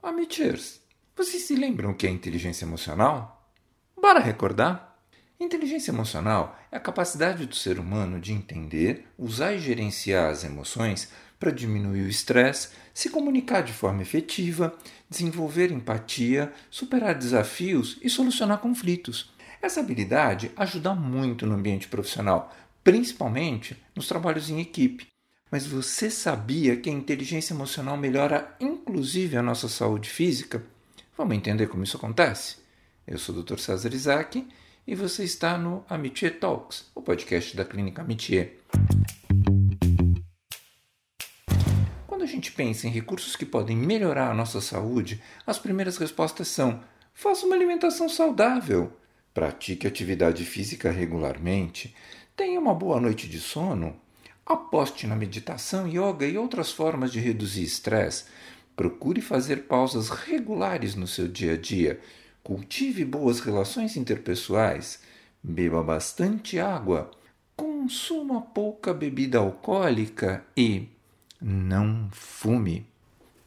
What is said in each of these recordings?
Amateurs, vocês se lembram o que é inteligência emocional? Bora recordar? Inteligência emocional é a capacidade do ser humano de entender, usar e gerenciar as emoções para diminuir o estresse, se comunicar de forma efetiva, desenvolver empatia, superar desafios e solucionar conflitos. Essa habilidade ajuda muito no ambiente profissional, principalmente nos trabalhos em equipe. Mas você sabia que a inteligência emocional melhora inclusive a nossa saúde física? Vamos entender como isso acontece? Eu sou o Dr. César Isaac e você está no Amitié Talks, o podcast da Clínica Amitié. Quando a gente pensa em recursos que podem melhorar a nossa saúde, as primeiras respostas são: faça uma alimentação saudável, pratique atividade física regularmente, tenha uma boa noite de sono Aposte na meditação, yoga e outras formas de reduzir estresse. Procure fazer pausas regulares no seu dia a dia. Cultive boas relações interpessoais. Beba bastante água. Consuma pouca bebida alcoólica e não fume.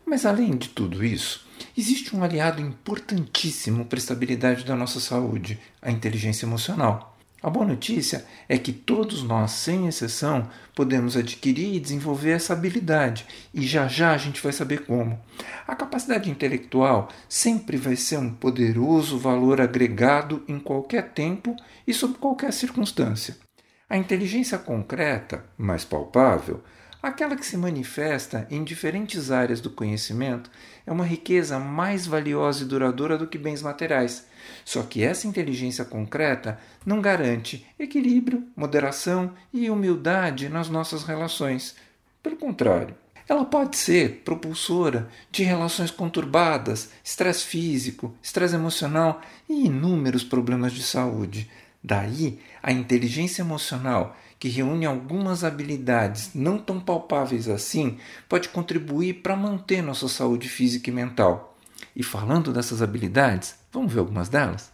Mas além de tudo isso, existe um aliado importantíssimo para a estabilidade da nossa saúde: a inteligência emocional. A boa notícia é que todos nós, sem exceção, podemos adquirir e desenvolver essa habilidade, e já já a gente vai saber como. A capacidade intelectual sempre vai ser um poderoso valor agregado em qualquer tempo e sob qualquer circunstância. A inteligência concreta, mais palpável, aquela que se manifesta em diferentes áreas do conhecimento, é uma riqueza mais valiosa e duradoura do que bens materiais só que essa inteligência concreta não garante equilíbrio, moderação e humildade nas nossas relações. Pelo contrário, ela pode ser propulsora de relações conturbadas, estresse físico, estresse emocional e inúmeros problemas de saúde. Daí, a inteligência emocional, que reúne algumas habilidades não tão palpáveis assim, pode contribuir para manter nossa saúde física e mental. E falando dessas habilidades, vamos ver algumas delas?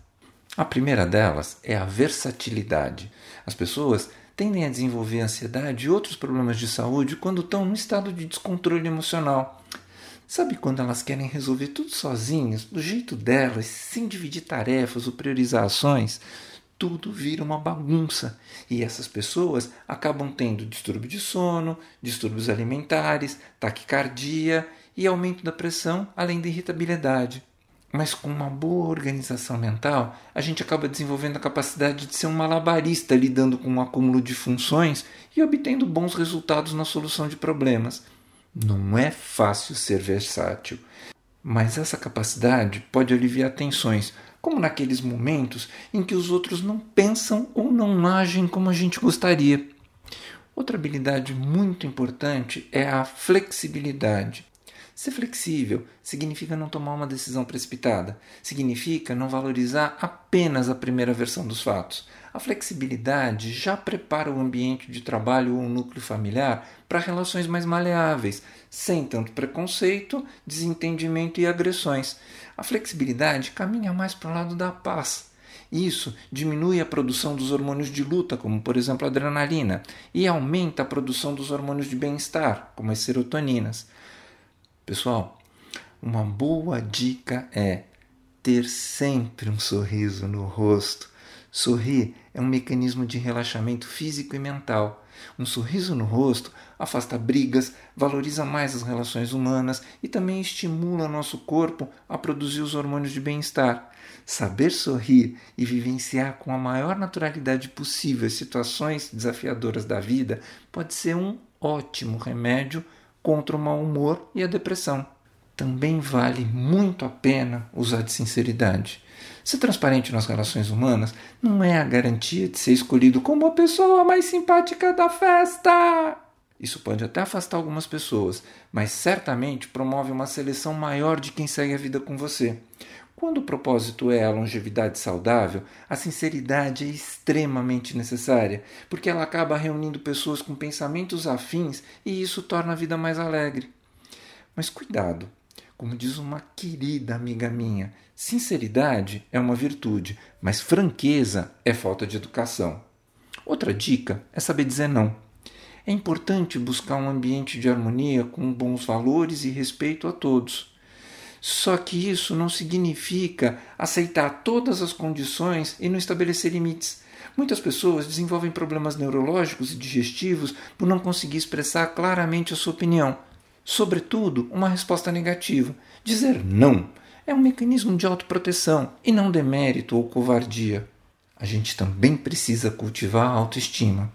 A primeira delas é a versatilidade. As pessoas tendem a desenvolver ansiedade e outros problemas de saúde quando estão no estado de descontrole emocional. Sabe quando elas querem resolver tudo sozinhas, do jeito delas, sem dividir tarefas ou priorizar ações? Tudo vira uma bagunça e essas pessoas acabam tendo distúrbio de sono, distúrbios alimentares, taquicardia e aumento da pressão, além da irritabilidade. Mas com uma boa organização mental, a gente acaba desenvolvendo a capacidade de ser um malabarista lidando com um acúmulo de funções e obtendo bons resultados na solução de problemas. Não é fácil ser versátil, mas essa capacidade pode aliviar tensões, como naqueles momentos em que os outros não pensam ou não agem como a gente gostaria. Outra habilidade muito importante é a flexibilidade. Ser flexível significa não tomar uma decisão precipitada, significa não valorizar apenas a primeira versão dos fatos. A flexibilidade já prepara o ambiente de trabalho ou o núcleo familiar para relações mais maleáveis, sem tanto preconceito, desentendimento e agressões. A flexibilidade caminha mais para o lado da paz. Isso diminui a produção dos hormônios de luta, como por exemplo a adrenalina, e aumenta a produção dos hormônios de bem-estar, como as serotoninas. Pessoal, uma boa dica é ter sempre um sorriso no rosto. Sorrir é um mecanismo de relaxamento físico e mental. Um sorriso no rosto afasta brigas, valoriza mais as relações humanas e também estimula nosso corpo a produzir os hormônios de bem-estar. Saber sorrir e vivenciar com a maior naturalidade possível as situações desafiadoras da vida pode ser um ótimo remédio contra o mau humor e a depressão. Também vale muito a pena usar de sinceridade. Ser transparente nas relações humanas não é a garantia de ser escolhido como a pessoa mais simpática da festa. Isso pode até afastar algumas pessoas, mas certamente promove uma seleção maior de quem segue a vida com você. Quando o propósito é a longevidade saudável, a sinceridade é extremamente necessária, porque ela acaba reunindo pessoas com pensamentos afins e isso torna a vida mais alegre. Mas cuidado, como diz uma querida amiga minha, sinceridade é uma virtude, mas franqueza é falta de educação. Outra dica é saber dizer não. É importante buscar um ambiente de harmonia com bons valores e respeito a todos. Só que isso não significa aceitar todas as condições e não estabelecer limites. Muitas pessoas desenvolvem problemas neurológicos e digestivos por não conseguir expressar claramente a sua opinião. Sobretudo, uma resposta negativa. Dizer não é um mecanismo de autoproteção e não demérito ou covardia. A gente também precisa cultivar a autoestima.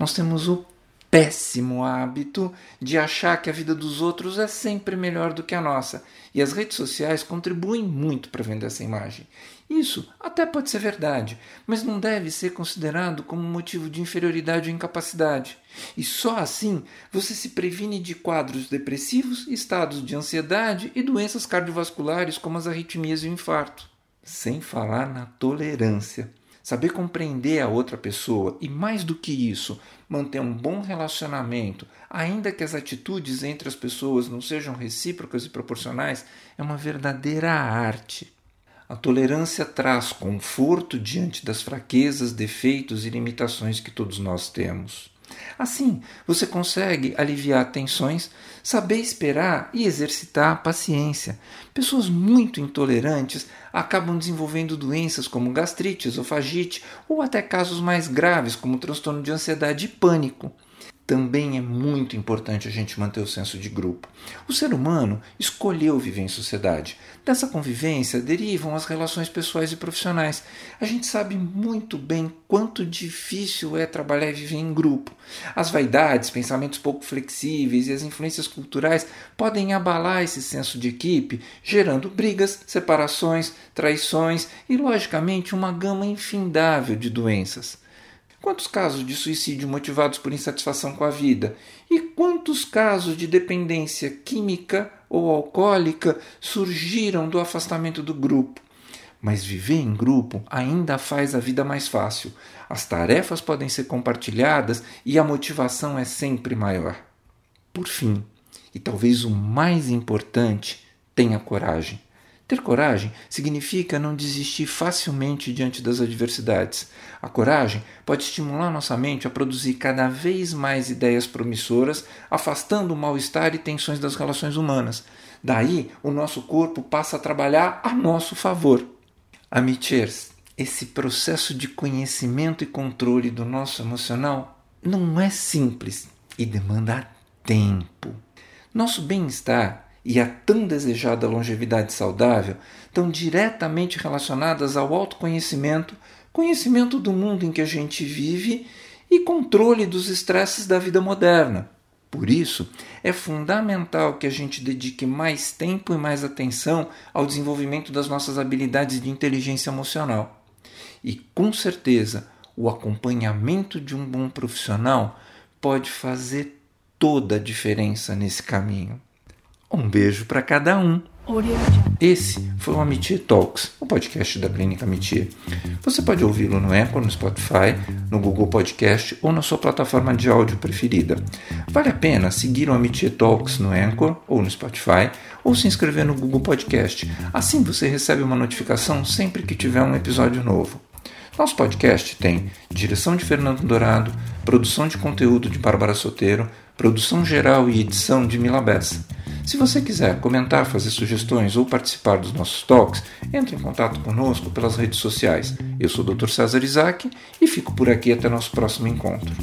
Nós temos o péssimo hábito de achar que a vida dos outros é sempre melhor do que a nossa. E as redes sociais contribuem muito para vender essa imagem. Isso até pode ser verdade, mas não deve ser considerado como motivo de inferioridade ou incapacidade. E só assim você se previne de quadros depressivos, estados de ansiedade e doenças cardiovasculares como as arritmias e o infarto. Sem falar na tolerância. Saber compreender a outra pessoa e, mais do que isso, manter um bom relacionamento, ainda que as atitudes entre as pessoas não sejam recíprocas e proporcionais, é uma verdadeira arte. A tolerância traz conforto diante das fraquezas, defeitos e limitações que todos nós temos. Assim, você consegue aliviar tensões, saber esperar e exercitar a paciência. Pessoas muito intolerantes acabam desenvolvendo doenças como gastrite, esofagite ou até casos mais graves como transtorno de ansiedade e pânico também é muito importante a gente manter o senso de grupo. O ser humano escolheu viver em sociedade. Dessa convivência derivam as relações pessoais e profissionais. A gente sabe muito bem quanto difícil é trabalhar e viver em grupo. As vaidades, pensamentos pouco flexíveis e as influências culturais podem abalar esse senso de equipe, gerando brigas, separações, traições e, logicamente, uma gama infindável de doenças. Quantos casos de suicídio motivados por insatisfação com a vida? E quantos casos de dependência química ou alcoólica surgiram do afastamento do grupo? Mas viver em grupo ainda faz a vida mais fácil. As tarefas podem ser compartilhadas e a motivação é sempre maior. Por fim, e talvez o mais importante, tenha coragem. Ter coragem significa não desistir facilmente diante das adversidades. A coragem pode estimular nossa mente a produzir cada vez mais ideias promissoras, afastando o mal-estar e tensões das relações humanas. Daí, o nosso corpo passa a trabalhar a nosso favor. Amitiers, esse processo de conhecimento e controle do nosso emocional não é simples e demanda tempo. Nosso bem-estar e a tão desejada longevidade saudável estão diretamente relacionadas ao autoconhecimento, conhecimento do mundo em que a gente vive e controle dos estresses da vida moderna. Por isso, é fundamental que a gente dedique mais tempo e mais atenção ao desenvolvimento das nossas habilidades de inteligência emocional. E com certeza, o acompanhamento de um bom profissional pode fazer toda a diferença nesse caminho. Um beijo para cada um. Esse foi o Amitie Talks, o podcast da Clínica Amitie. Você pode ouvi-lo no Apple, no Spotify, no Google Podcast ou na sua plataforma de áudio preferida. Vale a pena seguir o Amitie Talks no Anchor ou no Spotify ou se inscrever no Google Podcast. Assim você recebe uma notificação sempre que tiver um episódio novo. Nosso podcast tem direção de Fernando Dourado, produção de conteúdo de Bárbara Soteiro, produção geral e edição de Mila Bessa. Se você quiser comentar, fazer sugestões ou participar dos nossos talks, entre em contato conosco pelas redes sociais. Eu sou o Dr. César Isaac e fico por aqui até nosso próximo encontro.